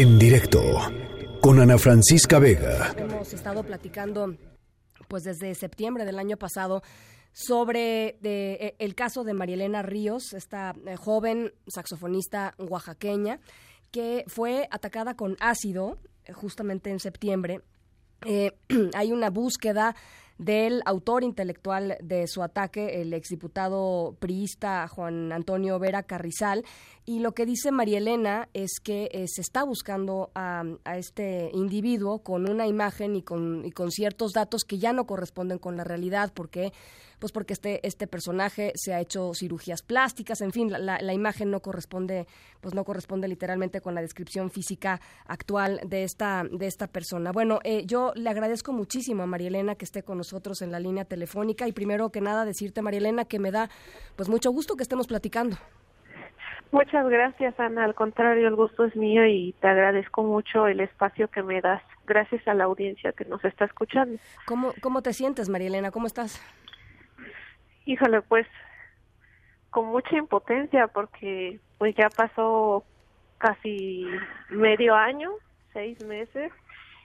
En directo con Ana Francisca Vega. Hemos estado platicando pues desde septiembre del año pasado sobre e, el caso de Marielena Ríos, esta eh, joven saxofonista oaxaqueña que fue atacada con ácido eh, justamente en septiembre. Eh, hay una búsqueda del autor intelectual de su ataque, el exdiputado priista Juan Antonio Vera Carrizal. Y lo que dice María Elena es que eh, se está buscando a, este individuo con una imagen y con, y con ciertos datos que ya no corresponden con la realidad, porque pues porque este, este personaje se ha hecho cirugías plásticas, en fin, la, la, imagen no corresponde, pues no corresponde literalmente con la descripción física actual de esta, de esta persona. Bueno, eh, yo le agradezco muchísimo a María Elena que esté con nosotros en la línea telefónica y primero que nada decirte, María Elena, que me da pues mucho gusto que estemos platicando. Muchas gracias, Ana. Al contrario, el gusto es mío y te agradezco mucho el espacio que me das. Gracias a la audiencia que nos está escuchando. ¿Cómo, cómo te sientes, María Elena? ¿Cómo estás? Híjole, pues con mucha impotencia porque pues ya pasó casi medio año, seis meses,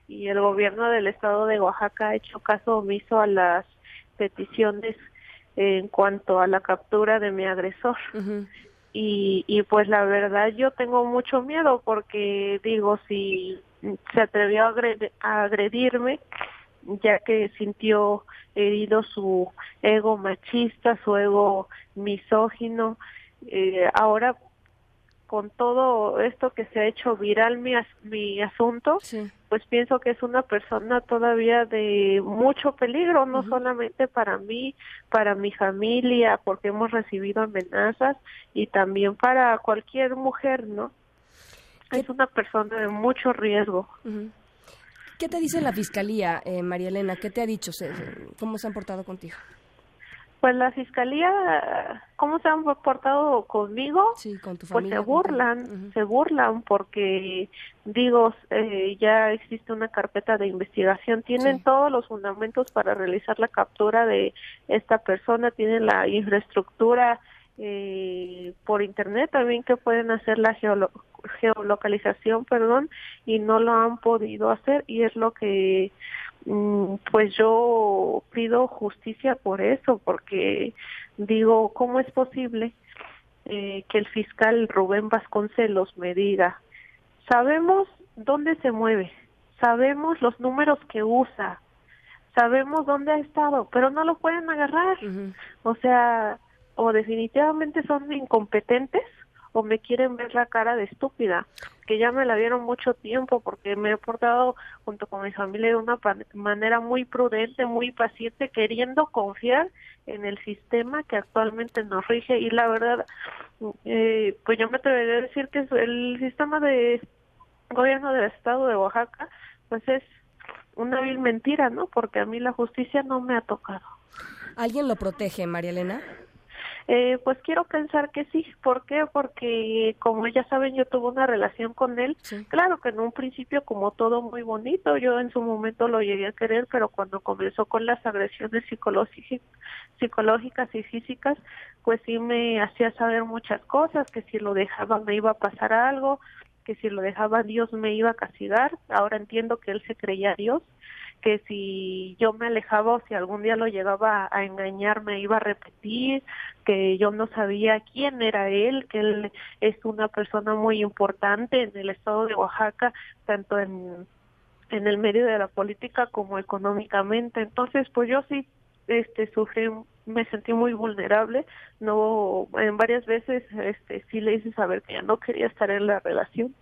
y el gobierno del estado de Oaxaca ha hecho caso omiso a las peticiones en cuanto a la captura de mi agresor. y, y pues la verdad yo tengo mucho miedo porque digo, si se atrevió a agredirme, ya que sintió herido su ego machista, su ego misógino. Eh, ahora, con todo esto que se ha hecho viral mi, mi asunto, pues pienso que es una persona todavía de mucho peligro, no solamente para mí, para mi familia, porque hemos recibido amenazas, y también para cualquier mujer, ¿no? Es una persona de mucho riesgo. ¿Qué te dice la fiscalía, eh, María Elena? ¿Qué te ha dicho? ¿Cómo se han portado contigo? Pues la fiscalía, ¿cómo se han portado conmigo? Sí, con tu familia. Pues se burlan, se burlan porque, digo, eh, ya existe una carpeta de investigación, tienen todos los fundamentos para realizar la captura de esta persona, tienen la infraestructura eh, por internet también que pueden hacer la geolocalización, perdón, y no lo han podido hacer y es lo que mm, pues yo pido justicia por eso, porque digo, ¿cómo es posible eh, que el fiscal Rubén Vasconcelos me diga, sabemos dónde se mueve, sabemos los números que usa, sabemos dónde ha estado, pero no lo pueden agarrar? O sea, o definitivamente son incompetentes o me quieren ver la cara de estúpida, que ya me la vieron mucho tiempo porque me he portado junto con mi familia de una manera muy prudente, muy paciente, queriendo confiar en el sistema que actualmente nos rige y la verdad, eh, pues yo me atrevería a decir que el sistema de gobierno del estado de Oaxaca, pues es una vil mentira, ¿no? Porque a mí la justicia no me ha tocado. ¿Alguien lo protege, María Elena? Eh, pues quiero pensar que sí. ¿Por qué? Porque como ya saben, yo tuve una relación con él. Claro que en un principio como todo muy bonito, yo en su momento lo llegué a querer, pero cuando comenzó con las agresiones psicológicas y físicas, pues sí me hacía saber muchas cosas, que si lo dejaba me iba a pasar algo, que si lo dejaba Dios me iba a castigar. Ahora entiendo que él se creía Dios que si yo me alejaba o si algún día lo llegaba a engañar me iba a repetir, que yo no sabía quién era él, que él es una persona muy importante en el estado de Oaxaca, tanto en, en el medio de la política como económicamente. Entonces, pues yo sí este sufrí me sentí muy vulnerable no en varias veces este sí le hice saber que ya no quería estar en la relación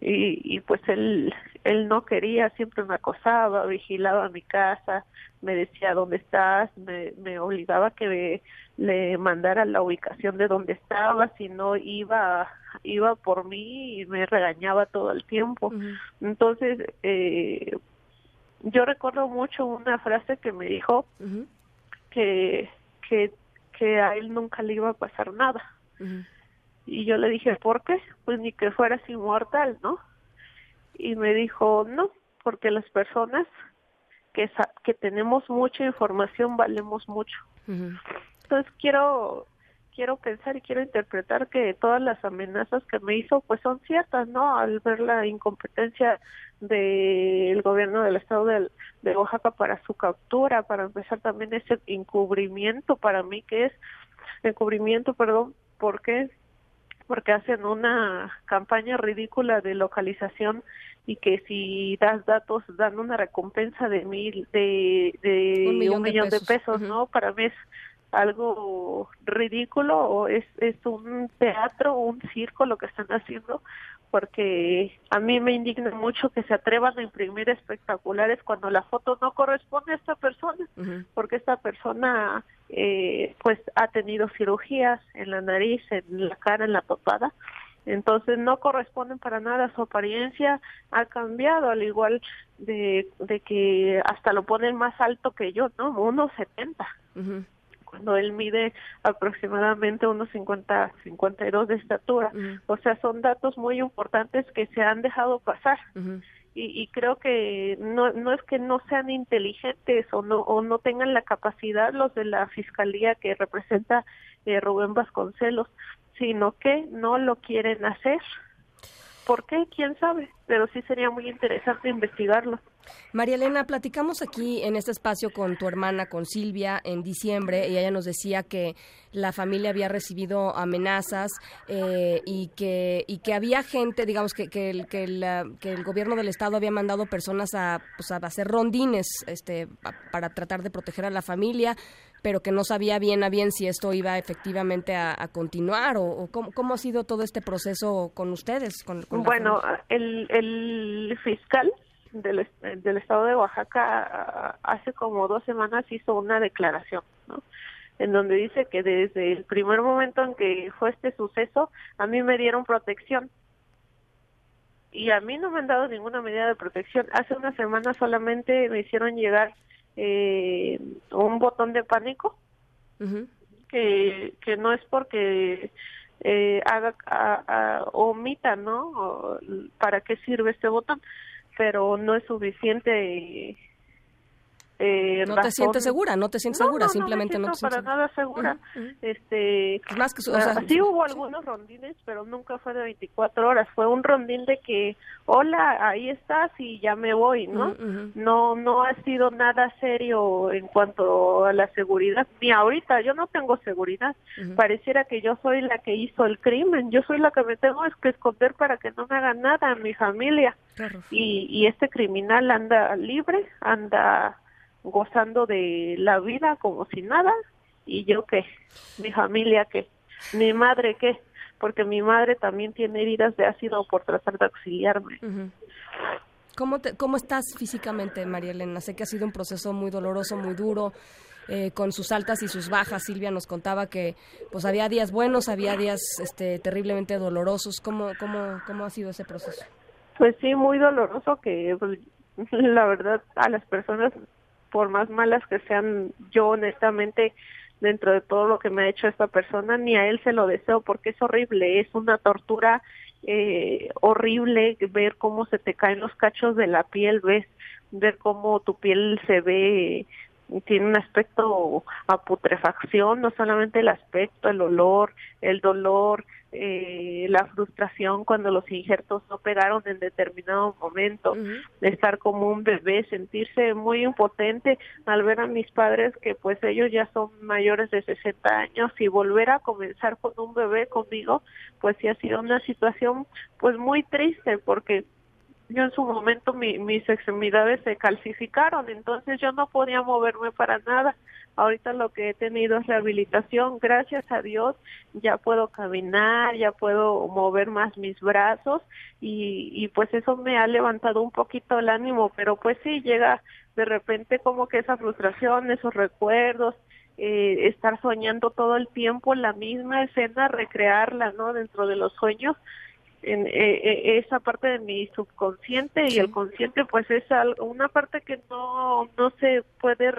y, y pues él él no quería siempre me acosaba vigilaba mi casa me decía dónde estás me, me obligaba que le mandara la ubicación de dónde estaba si no iba iba por mí y me regañaba todo el tiempo. Entonces eh, yo recuerdo mucho una frase que me dijo que, que, que a él nunca le iba a pasar nada. Y yo le dije, ¿por qué? Pues ni que fueras inmortal, ¿no? Y me dijo, no, porque las personas que, que tenemos mucha información valemos mucho. Entonces quiero quiero pensar y quiero interpretar que todas las amenazas que me hizo pues son ciertas, ¿no? Al ver la incompetencia del gobierno del estado de, de Oaxaca para su captura, para empezar también ese encubrimiento para mí que es encubrimiento, perdón, ¿por qué? Porque hacen una campaña ridícula de localización y que si das datos dan una recompensa de mil de, de un millón, de pesos, ¿no? Para mí es algo ridículo o es, es un teatro o un circo lo que están haciendo porque a mí me indigna mucho que se atrevan a imprimir espectaculares cuando la foto no corresponde a esta persona, porque esta persona eh, pues ha tenido cirugías en la nariz, en la cara, en la topada, entonces no corresponden para nada, su apariencia ha cambiado, al igual de, de que hasta lo ponen más alto que yo, ¿no? 1,70 cuando él mide aproximadamente unos 50, 52 de estatura. O sea, son datos muy importantes que se han dejado pasar. y, y, creo que no, no es que no sean inteligentes o no, o no tengan la capacidad los de la fiscalía que representa eh, Rubén Vasconcelos, sino que no lo quieren hacer. ¿Por qué? ¿Quién sabe? Pero sí sería muy interesante investigarlo. María Elena, platicamos aquí en este espacio con tu hermana, con Silvia, en diciembre, y ella nos decía que la familia había recibido amenazas eh, y, que, y que había gente, digamos, que, que, el, que, el, gobierno del Estado había mandado personas a, pues, a hacer rondines este, para tratar de proteger a la familia, pero que no sabía bien a bien si esto iba efectivamente a, continuar o, cómo, ha sido todo este proceso con ustedes. Con, bueno, el, el fiscal del, del estado de Oaxaca hace como dos semanas hizo una declaración, ¿no? en donde dice que desde el primer momento en que fue este suceso, a mí me dieron protección. Y a mí no me han dado ninguna medida de protección. Hace una semana solamente me hicieron llegar eh, un botón de pánico que, que no es porque eh, haga omita no para qué sirve este botón pero no es suficiente eh, no te sientes segura, no te sientes segura, simplemente no, te sientes para nada segura. Este, más que, sí hubo algunos rondines, pero nunca fue de 24 horas. Fue un rondín de que, hola, ahí estás y ya me voy, ¿no? No, no ha sido nada serio en cuanto a la seguridad. Ni ahorita, yo no tengo seguridad. Pareciera que yo soy la que hizo el crimen. Yo soy la que me tengo que esconder para que no me haga nada a mi familia. Y, y este criminal anda libre, anda gozando de la vida como si nada y yo qué, mi familia qué, mi madre qué, porque mi madre también tiene heridas de ácido por tratar de auxiliarme. ¿Cómo, te, ¿Cómo estás físicamente, María Elena? Sé que ha sido un proceso muy doloroso, muy duro, eh, con sus altas y sus bajas. Silvia nos contaba que pues había días buenos, había días este, terriblemente dolorosos. ¿Cómo, cómo, ¿Cómo ha sido ese proceso? Pues sí, muy doloroso que pues, la verdad a las personas por más malas que sean, yo honestamente, dentro de todo lo que me ha hecho esta persona, ni a él se lo deseo porque es horrible, es una tortura eh, horrible ver cómo se te caen los cachos de la piel, ves, ver cómo tu piel se ve tiene un aspecto a putrefacción, no solamente el aspecto, el olor, el dolor, eh, la frustración cuando los injertos no pegaron en determinado momento, estar como un bebé, sentirse muy impotente al ver a mis padres que pues ellos ya son mayores de 60 años y volver a comenzar con un bebé conmigo, pues sí ha sido una situación pues muy triste porque yo en su momento mis extremidades se calcificaron, entonces yo no podía moverme para nada. Ahorita lo que he tenido es rehabilitación, gracias a Dios ya puedo caminar, ya puedo mover más mis brazos y, y pues eso me ha levantado un poquito el ánimo, pero pues sí llega de repente como que esa frustración, esos recuerdos, eh, estar soñando todo el tiempo la misma escena, recrearla, ¿no? Dentro de los sueños, en, eh, eh, esa parte de mi subconsciente y el consciente pues es una parte que no no se puede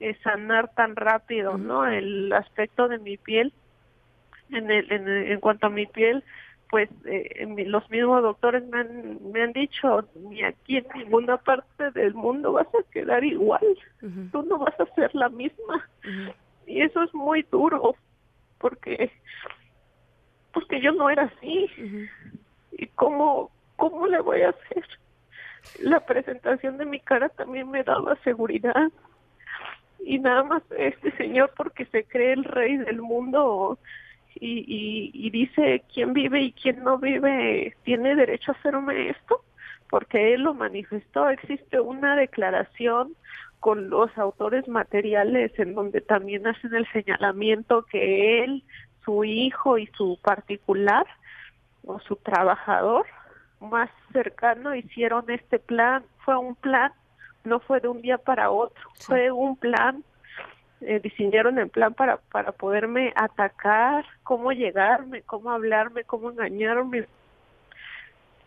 eh, sanar tan rápido no el aspecto de mi piel en, el, en, cuanto a mi piel pues los mismos doctores me han, me han dicho ni aquí en ninguna parte del mundo vas a quedar igual. Tú no vas a ser la misma y eso es muy duro porque porque yo no era así. ¿Y cómo, cómo le voy a hacer? La presentación de mi cara también me daba seguridad. Y nada más este señor porque se cree el rey del mundo y, y, y dice quién vive y quién no vive tiene derecho a hacerme esto porque él lo manifestó. Existe una declaración con los autores materiales en donde también hacen el señalamiento que él, su hijo y su particular o su trabajador más cercano hicieron este plan. Fue un plan, no fue de un día para otro, fue un plan. Eh, diseñaron el plan para, para poderme atacar, cómo llegarme, cómo hablarme, cómo engañarme,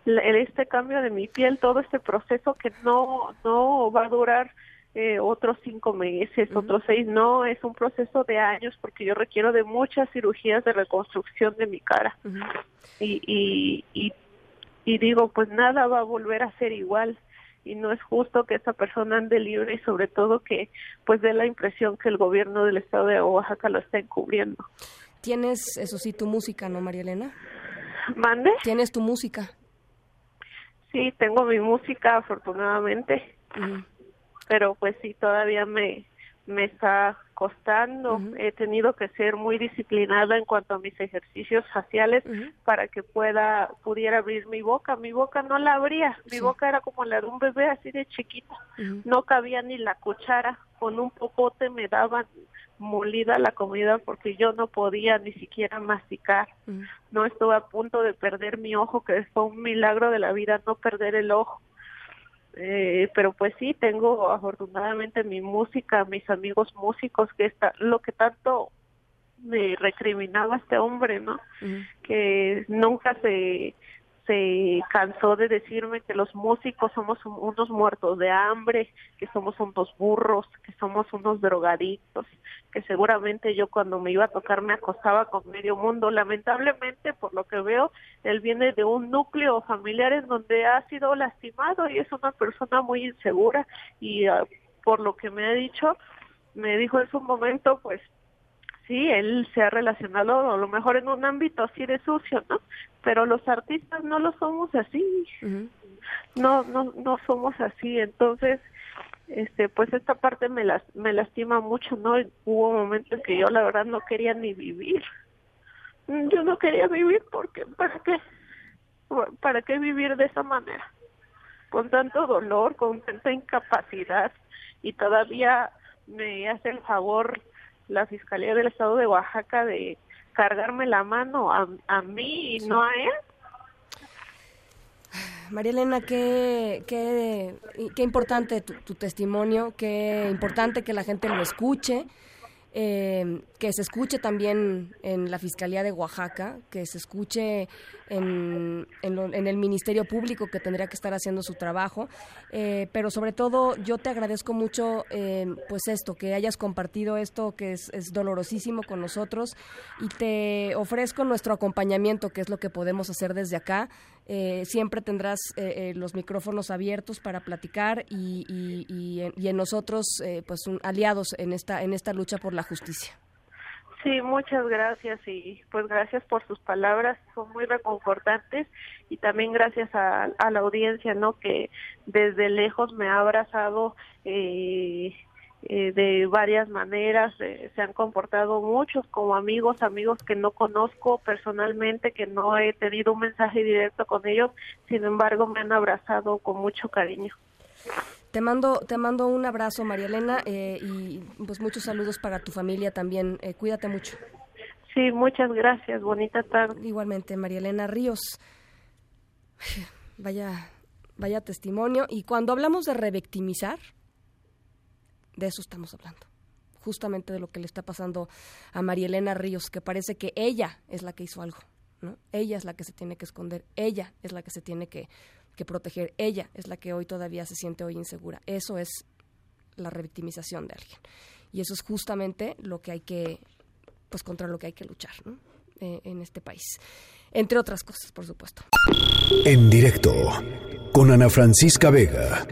este cambio de mi piel, todo este proceso que no, no va a durar eh, otros cinco meses, otros seis, no, es un proceso de años porque yo requiero de muchas cirugías de reconstrucción de mi cara. y, y, y, y digo, pues nada va a volver a ser igual y no es justo que esa persona ande libre y sobre todo que pues dé la impresión que el gobierno del estado de Oaxaca lo está encubriendo. Tienes, eso sí, tu música, ¿no, María Elena? ¿Mande? Tienes tu música. Sí, tengo mi música, afortunadamente. Pero pues sí, todavía me, me está costando. He tenido que ser muy disciplinada en cuanto a mis ejercicios faciales para que pueda pudiera abrir mi boca. Mi boca no la abría. Mi boca era como la de un bebé así de chiquita. No cabía ni la cuchara. Con un popote me daban molida la comida porque yo no podía ni siquiera masticar. No estuve a punto de perder mi ojo, que fue un milagro de la vida no perder el ojo. Eh, pero pues sí, tengo afortunadamente mi música, mis amigos músicos, que está lo que tanto me recriminaba este hombre, ¿no? Que nunca se se cansó de decirme que los músicos somos unos muertos de hambre, que somos unos burros, que somos unos drogadictos, que seguramente yo cuando me iba a tocar me acostaba con medio mundo. Lamentablemente, por lo que veo, él viene de un núcleo familiar en donde ha sido lastimado y es una persona muy insegura y ah, por lo que me ha dicho, me dijo en su momento, pues sí, él se ha relacionado a lo mejor en un ámbito así de sucio, ¿no? Pero los artistas no lo somos así. No, no, no somos así. Entonces, este, pues esta parte me las, me lastima mucho, ¿no? Hubo momentos en que yo la verdad no quería ni vivir. Yo no quería vivir porque, ¿para qué? ¿Para qué vivir de esa manera? Con tanto dolor, con tanta incapacidad y todavía me hace el favor la Fiscalía del Estado de Oaxaca de cargarme la mano a, a mí y no a él. María Elena, qué, qué, qué importante tu, tu, testimonio, qué importante que la gente lo escuche eh, que se escuche también en la Fiscalía de Oaxaca, que se escuche en, en, el Ministerio Público que tendría que estar haciendo su trabajo, eh, pero sobre todo yo te agradezco mucho eh, pues esto, que hayas compartido esto que es, es, dolorosísimo con nosotros y te ofrezco nuestro acompañamiento, que es lo que podemos hacer desde acá. Eh, siempre tendrás eh, eh, los micrófonos abiertos para platicar y, y, y, y en nosotros pues un, aliados en esta en esta lucha por la justicia. Sí, muchas gracias y pues gracias por sus palabras, son muy reconfortantes y también gracias a, a la audiencia, ¿no? Que desde lejos me ha abrazado eh, eh, de varias maneras, eh, se han comportado muchos como amigos, amigos que no conozco personalmente, que no he tenido un mensaje directo con ellos, sin embargo me han abrazado con mucho cariño. Te mando, te mando un abrazo, María Elena, eh, y pues muchos saludos para tu familia también. Eh, cuídate mucho. Sí, muchas gracias. Bonita tarde. Igualmente, María Elena Ríos. Vaya, vaya testimonio. Y cuando hablamos de revictimizar, de eso estamos hablando. Justamente de lo que le está pasando a María Elena Ríos, que parece que ella es la que hizo algo, ¿no? Ella es la que se tiene que esconder, ella es la que se tiene que, que proteger, ella es la que hoy todavía se siente hoy insegura. Eso es la revictimización de alguien. Y eso es justamente lo que hay que, pues contra lo que hay que luchar. Eh, en este país. Entre otras cosas, por supuesto. En directo, con Ana Francisca Vega.